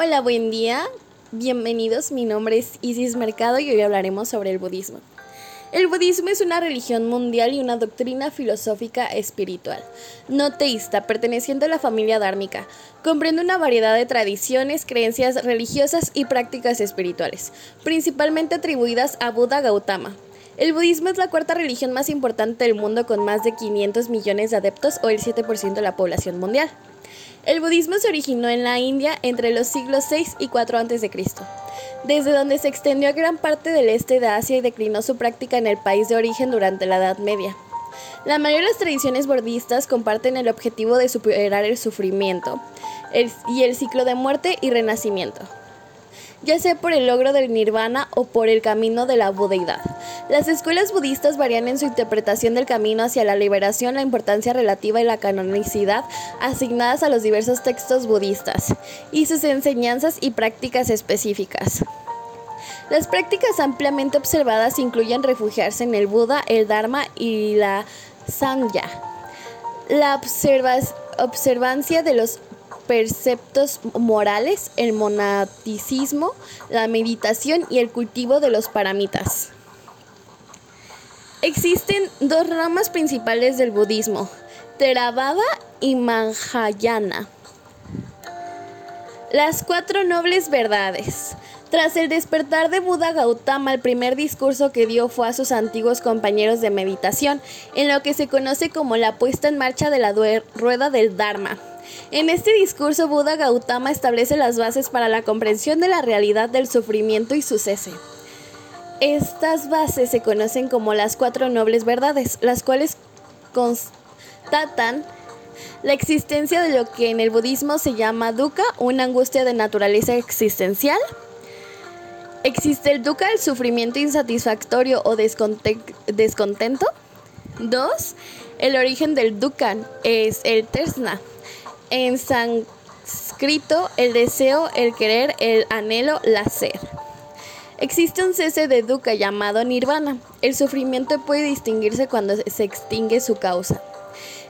Hola, buen día. Bienvenidos. Mi nombre es Isis Mercado y hoy hablaremos sobre el budismo. El budismo es una religión mundial y una doctrina filosófica espiritual, no teísta, perteneciente a la familia dármica. Comprende una variedad de tradiciones, creencias religiosas y prácticas espirituales, principalmente atribuidas a Buda Gautama. El budismo es la cuarta religión más importante del mundo con más de 500 millones de adeptos o el 7% de la población mundial. El budismo se originó en la India entre los siglos 6 y 4 a.C., desde donde se extendió a gran parte del este de Asia y declinó su práctica en el país de origen durante la Edad Media. La mayoría de las tradiciones budistas comparten el objetivo de superar el sufrimiento y el ciclo de muerte y renacimiento ya sea por el logro del nirvana o por el camino de la budeidad. Las escuelas budistas varían en su interpretación del camino hacia la liberación, la importancia relativa y la canonicidad asignadas a los diversos textos budistas y sus enseñanzas y prácticas específicas. Las prácticas ampliamente observadas incluyen refugiarse en el Buda, el Dharma y la Sangha. La observancia de los preceptos morales, el monaticismo, la meditación y el cultivo de los paramitas. Existen dos ramas principales del budismo, Theravada y Mahayana. Las cuatro nobles verdades. Tras el despertar de Buda Gautama, el primer discurso que dio fue a sus antiguos compañeros de meditación, en lo que se conoce como la puesta en marcha de la rueda del Dharma. En este discurso, Buda Gautama establece las bases para la comprensión de la realidad del sufrimiento y su cese. Estas bases se conocen como las cuatro nobles verdades, las cuales constatan la existencia de lo que en el budismo se llama dukkha, una angustia de naturaleza existencial. Existe el dukkha, el sufrimiento insatisfactorio o descontento. Dos, el origen del dukkha es el tersna, en sánscrito el deseo, el querer, el anhelo, la ser. Existe un cese de dukkha llamado nirvana. El sufrimiento puede distinguirse cuando se extingue su causa.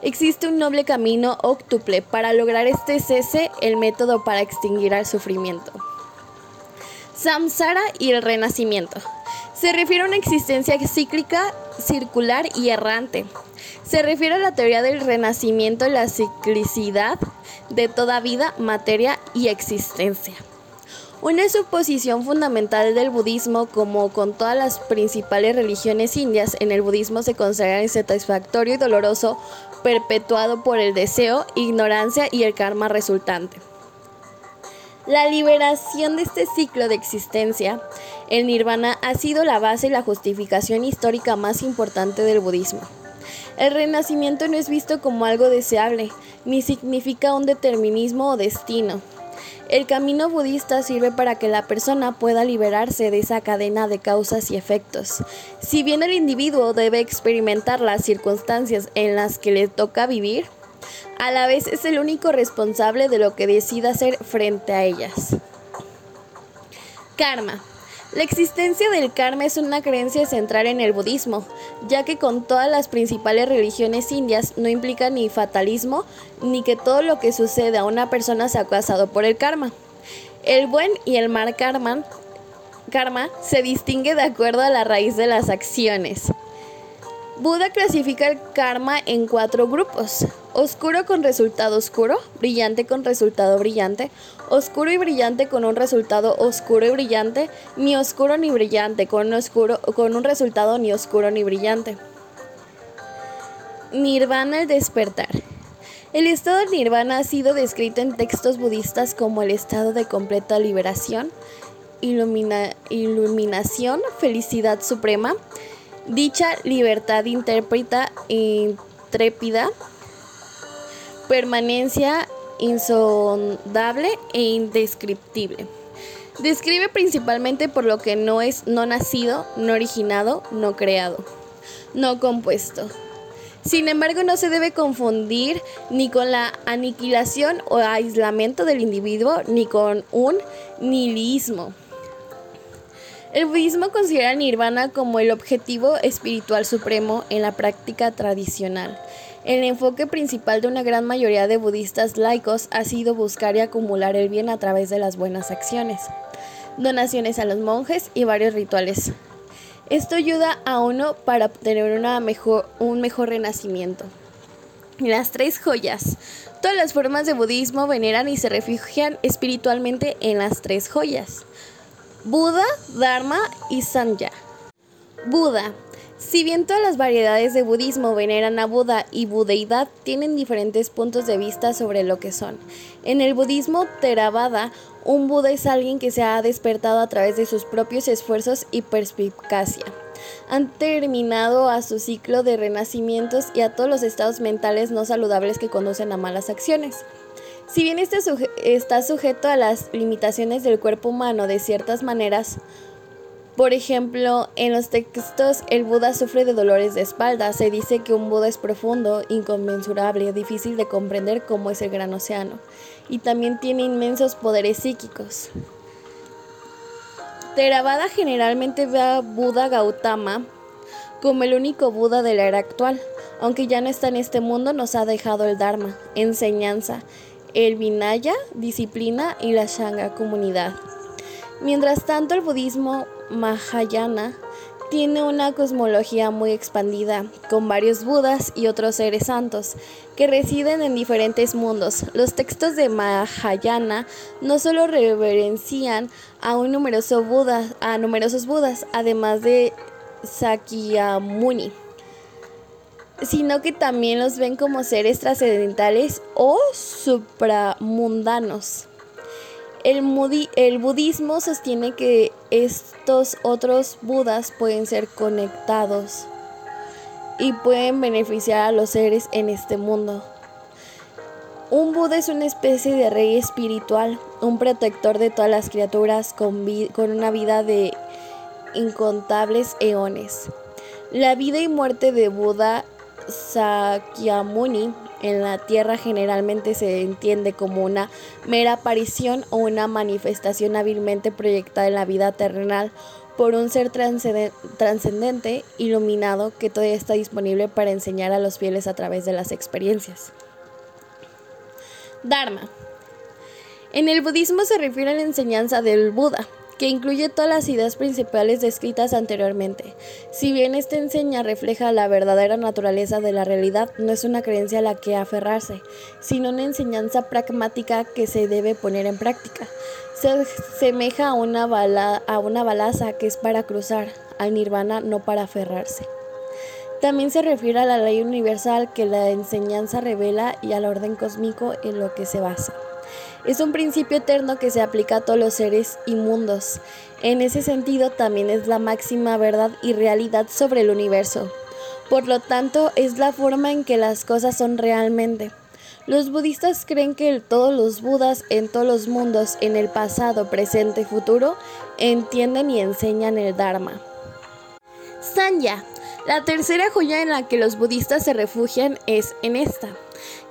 Existe un noble camino óctuple para lograr este cese, el método para extinguir el sufrimiento. Samsara y el renacimiento. Se refiere a una existencia cíclica, circular y errante. Se refiere a la teoría del renacimiento y la ciclicidad de toda vida, materia y existencia. Una suposición fundamental del budismo, como con todas las principales religiones indias, en el budismo se considera insatisfactorio y doloroso, perpetuado por el deseo, ignorancia y el karma resultante. La liberación de este ciclo de existencia, el nirvana, ha sido la base y la justificación histórica más importante del budismo. El renacimiento no es visto como algo deseable, ni significa un determinismo o destino. El camino budista sirve para que la persona pueda liberarse de esa cadena de causas y efectos. Si bien el individuo debe experimentar las circunstancias en las que le toca vivir, a la vez es el único responsable de lo que decida hacer frente a ellas. Karma. La existencia del karma es una creencia central en el budismo, ya que con todas las principales religiones indias no implica ni fatalismo ni que todo lo que sucede a una persona sea causado por el karma. El buen y el mal karma, karma se distingue de acuerdo a la raíz de las acciones. Buda clasifica el karma en cuatro grupos. Oscuro con resultado oscuro, brillante con resultado brillante, oscuro y brillante con un resultado oscuro y brillante, ni oscuro ni brillante con un, oscuro, con un resultado ni oscuro ni brillante. Nirvana el despertar. El estado de nirvana ha sido descrito en textos budistas como el estado de completa liberación, iluminación, felicidad suprema, Dicha libertad interpreta intrépida, permanencia insondable e indescriptible. Describe principalmente por lo que no es no nacido, no originado, no creado, no compuesto. Sin embargo, no se debe confundir ni con la aniquilación o aislamiento del individuo, ni con un nihilismo. El budismo considera nirvana como el objetivo espiritual supremo en la práctica tradicional. El enfoque principal de una gran mayoría de budistas laicos ha sido buscar y acumular el bien a través de las buenas acciones, donaciones a los monjes y varios rituales. Esto ayuda a uno para obtener una mejor, un mejor renacimiento. Las tres joyas. Todas las formas de budismo veneran y se refugian espiritualmente en las tres joyas. Buda, Dharma y Sanya. Buda. Si bien todas las variedades de budismo veneran a Buda y budeidad, tienen diferentes puntos de vista sobre lo que son. En el budismo Theravada, un Buda es alguien que se ha despertado a través de sus propios esfuerzos y perspicacia. Han terminado a su ciclo de renacimientos y a todos los estados mentales no saludables que conducen a malas acciones. Si bien este está sujeto a las limitaciones del cuerpo humano de ciertas maneras, por ejemplo, en los textos el Buda sufre de dolores de espalda. Se dice que un Buda es profundo, inconmensurable, difícil de comprender como es el gran océano. Y también tiene inmensos poderes psíquicos. Theravada generalmente ve a Buda Gautama como el único Buda de la era actual. Aunque ya no está en este mundo, nos ha dejado el Dharma, enseñanza, el Vinaya, disciplina y la Shanga, comunidad. Mientras tanto, el budismo Mahayana tiene una cosmología muy expandida, con varios Budas y otros seres santos que residen en diferentes mundos. Los textos de Mahayana no solo reverencian a un numeroso a numerosos Budas, además de Sakyamuni, sino que también los ven como seres trascendentales o supramundanos. El, budismo sostiene que estos otros budas pueden ser conectados y pueden beneficiar a los seres en este mundo. Un Buda es una especie de rey espiritual, un protector de todas las criaturas con, con una vida de incontables eones. La vida y muerte de Buda Sakyamuni en la Tierra generalmente se entiende como una mera aparición o una manifestación hábilmente proyectada en la vida terrenal por un ser trascendente, iluminado, que todavía está disponible para enseñar a los fieles a través de las experiencias. Dharma. En el budismo se refiere a la enseñanza del Buda, que incluye todas las ideas principales descritas anteriormente. Si bien esta enseña refleja la verdadera naturaleza de la realidad, no es una creencia a la que aferrarse, sino una enseñanza pragmática que se debe poner en práctica. Se asemeja a una, bala, a una balaza que es para cruzar, al nirvana no para aferrarse. También se refiere a la ley universal que la enseñanza revela y al orden cósmico en lo que se basa. Es un principio eterno que se aplica a todos los seres inmundos. En ese sentido también es la máxima verdad y realidad sobre el universo. Por lo tanto, es la forma en que las cosas son realmente. Los budistas creen que todos los budas en todos los mundos, en el pasado, presente y futuro, entienden y enseñan el Dharma. Sanya. La tercera joya en la que los budistas se refugian es en esta,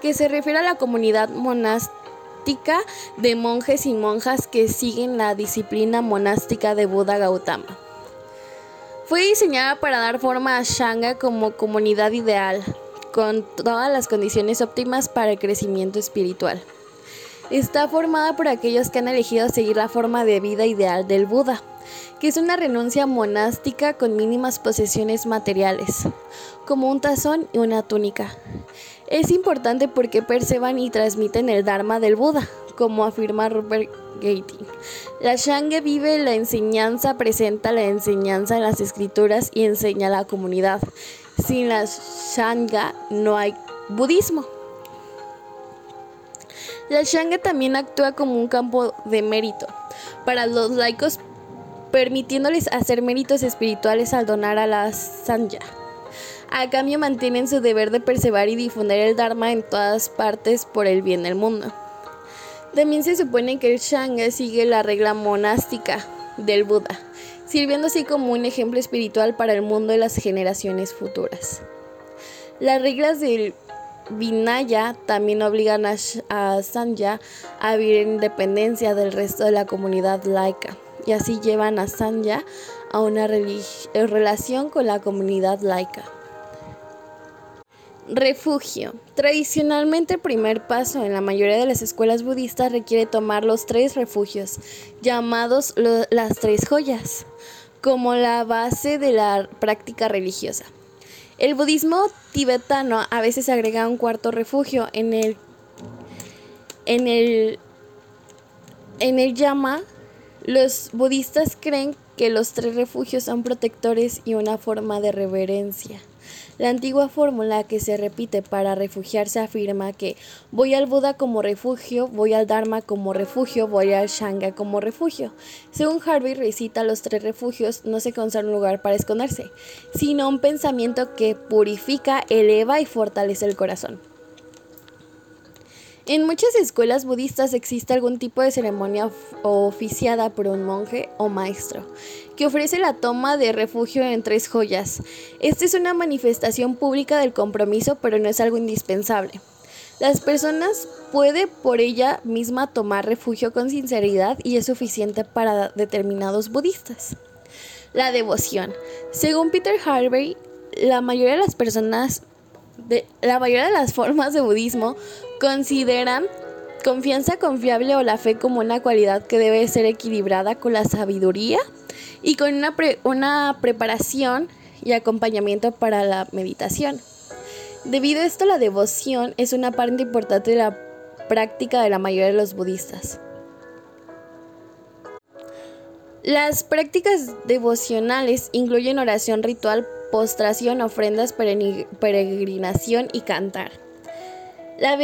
que se refiere a la comunidad monástica de monjes y monjas que siguen la disciplina monástica de Buda Gautama. Fue diseñada para dar forma a Shanga como comunidad ideal, con todas las condiciones óptimas para el crecimiento espiritual. Está formada por aquellos que han elegido seguir la forma de vida ideal del Buda, que es una renuncia monástica con mínimas posesiones materiales, como un tazón y una túnica. Es importante porque perceban y transmiten el Dharma del Buda, como afirma Rupert Gating. La Shanga vive la enseñanza, presenta la enseñanza en las escrituras y enseña a la comunidad. Sin la Shanga no hay budismo. La Shanga también actúa como un campo de mérito para los laicos, permitiéndoles hacer méritos espirituales al donar a la Sanya. A cambio mantienen su deber de perseverar y difundir el Dharma en todas partes por el bien del mundo. También se supone que el Shanga sigue la regla monástica del Buda, sirviendo así como un ejemplo espiritual para el mundo de las generaciones futuras. Las reglas del Vinaya también obligan a, Sanya a vivir en independencia del resto de la comunidad laica y así llevan a Sanya a una relación con la comunidad laica. Refugio. Tradicionalmente el primer paso en la mayoría de las escuelas budistas requiere tomar los tres refugios, llamados las tres joyas, como la base de la práctica religiosa. El budismo tibetano a veces agrega un cuarto refugio en el en el en el yama los budistas creen que los tres refugios son protectores y una forma de reverencia. La antigua fórmula que se repite para refugiarse afirma que voy al Buda como refugio, voy al Dharma como refugio, voy al Shanga como refugio. Según Harvey recita los tres refugios, no se conserva un lugar para esconderse, sino un pensamiento que purifica, eleva y fortalece el corazón. En muchas escuelas budistas existe algún tipo de ceremonia oficiada por un monje o maestro que ofrece la toma de refugio en tres joyas. Esta es una manifestación pública del compromiso, pero no es algo indispensable. Las personas pueden por ella misma tomar refugio con sinceridad y es suficiente para determinados budistas. La devoción. Según Peter Harvey, la mayoría de las personas la mayoría de las formas de budismo consideran confianza confiable o la fe como una cualidad que debe ser equilibrada con la sabiduría y con una, una preparación y acompañamiento para la meditación. Debido a esto, la devoción es una parte importante de la práctica de la mayoría de los budistas. Las prácticas devocionales incluyen oración ritual, postración, ofrendas, peregrinación y cantar. La,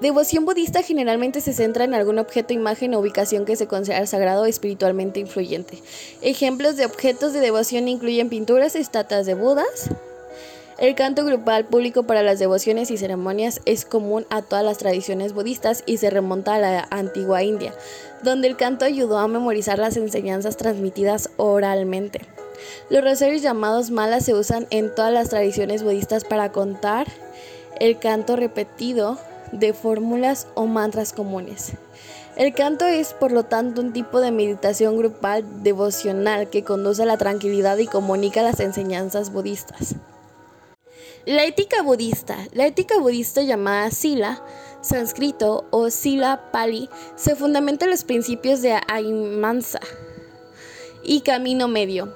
devoción budista generalmente se centra en algún objeto, imagen o ubicación que se considera sagrado o espiritualmente influyente. Ejemplos de objetos de devoción incluyen pinturas, estatuas de Budas, el canto grupal público para las devociones y ceremonias es común a todas las tradiciones budistas y se remonta a la antigua India, donde el canto ayudó a memorizar las enseñanzas transmitidas oralmente. Los rosarios llamados malas se usan en todas las tradiciones budistas para contar el canto repetido de fórmulas o mantras comunes. El canto es, por lo tanto, un tipo de meditación grupal devocional que conduce a la tranquilidad y comunica las enseñanzas budistas. La ética budista. La ética budista llamada Sila, sánscrito o Sila Pali, se fundamenta en los principios de Ahimsa y camino medio.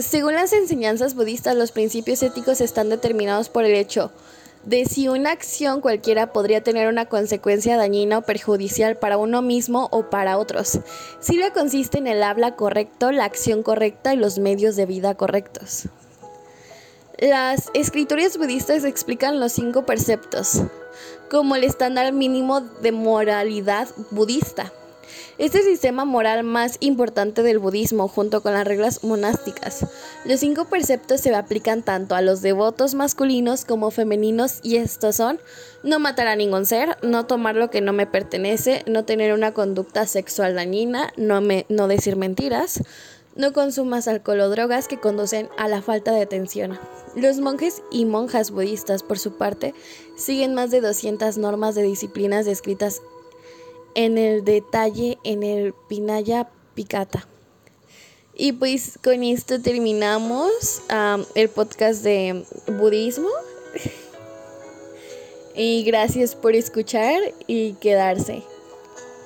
Según las enseñanzas budistas, los principios éticos están determinados por el hecho de si una acción cualquiera podría tener una consecuencia dañina o perjudicial para uno mismo o para otros. Sila consiste en el habla correcto, la acción correcta y los medios de vida correctos. Las escrituras budistas explican los cinco preceptos como el estándar mínimo de moralidad budista. Este sistema moral más importante del budismo junto con las reglas monásticas. Los cinco preceptos se aplican tanto a los devotos masculinos como femeninos y estos son no matar a ningún ser, no tomar lo que no me pertenece, no tener una conducta sexual dañina, no, no decir mentiras, no consumas alcohol o drogas que conducen a la falta de atención. Los monjes y monjas budistas, por su parte, siguen más de 200 normas de disciplinas descritas en el detalle en el Pinaya Picata. Y pues con esto terminamos el podcast de budismo. y gracias por escuchar y quedarse.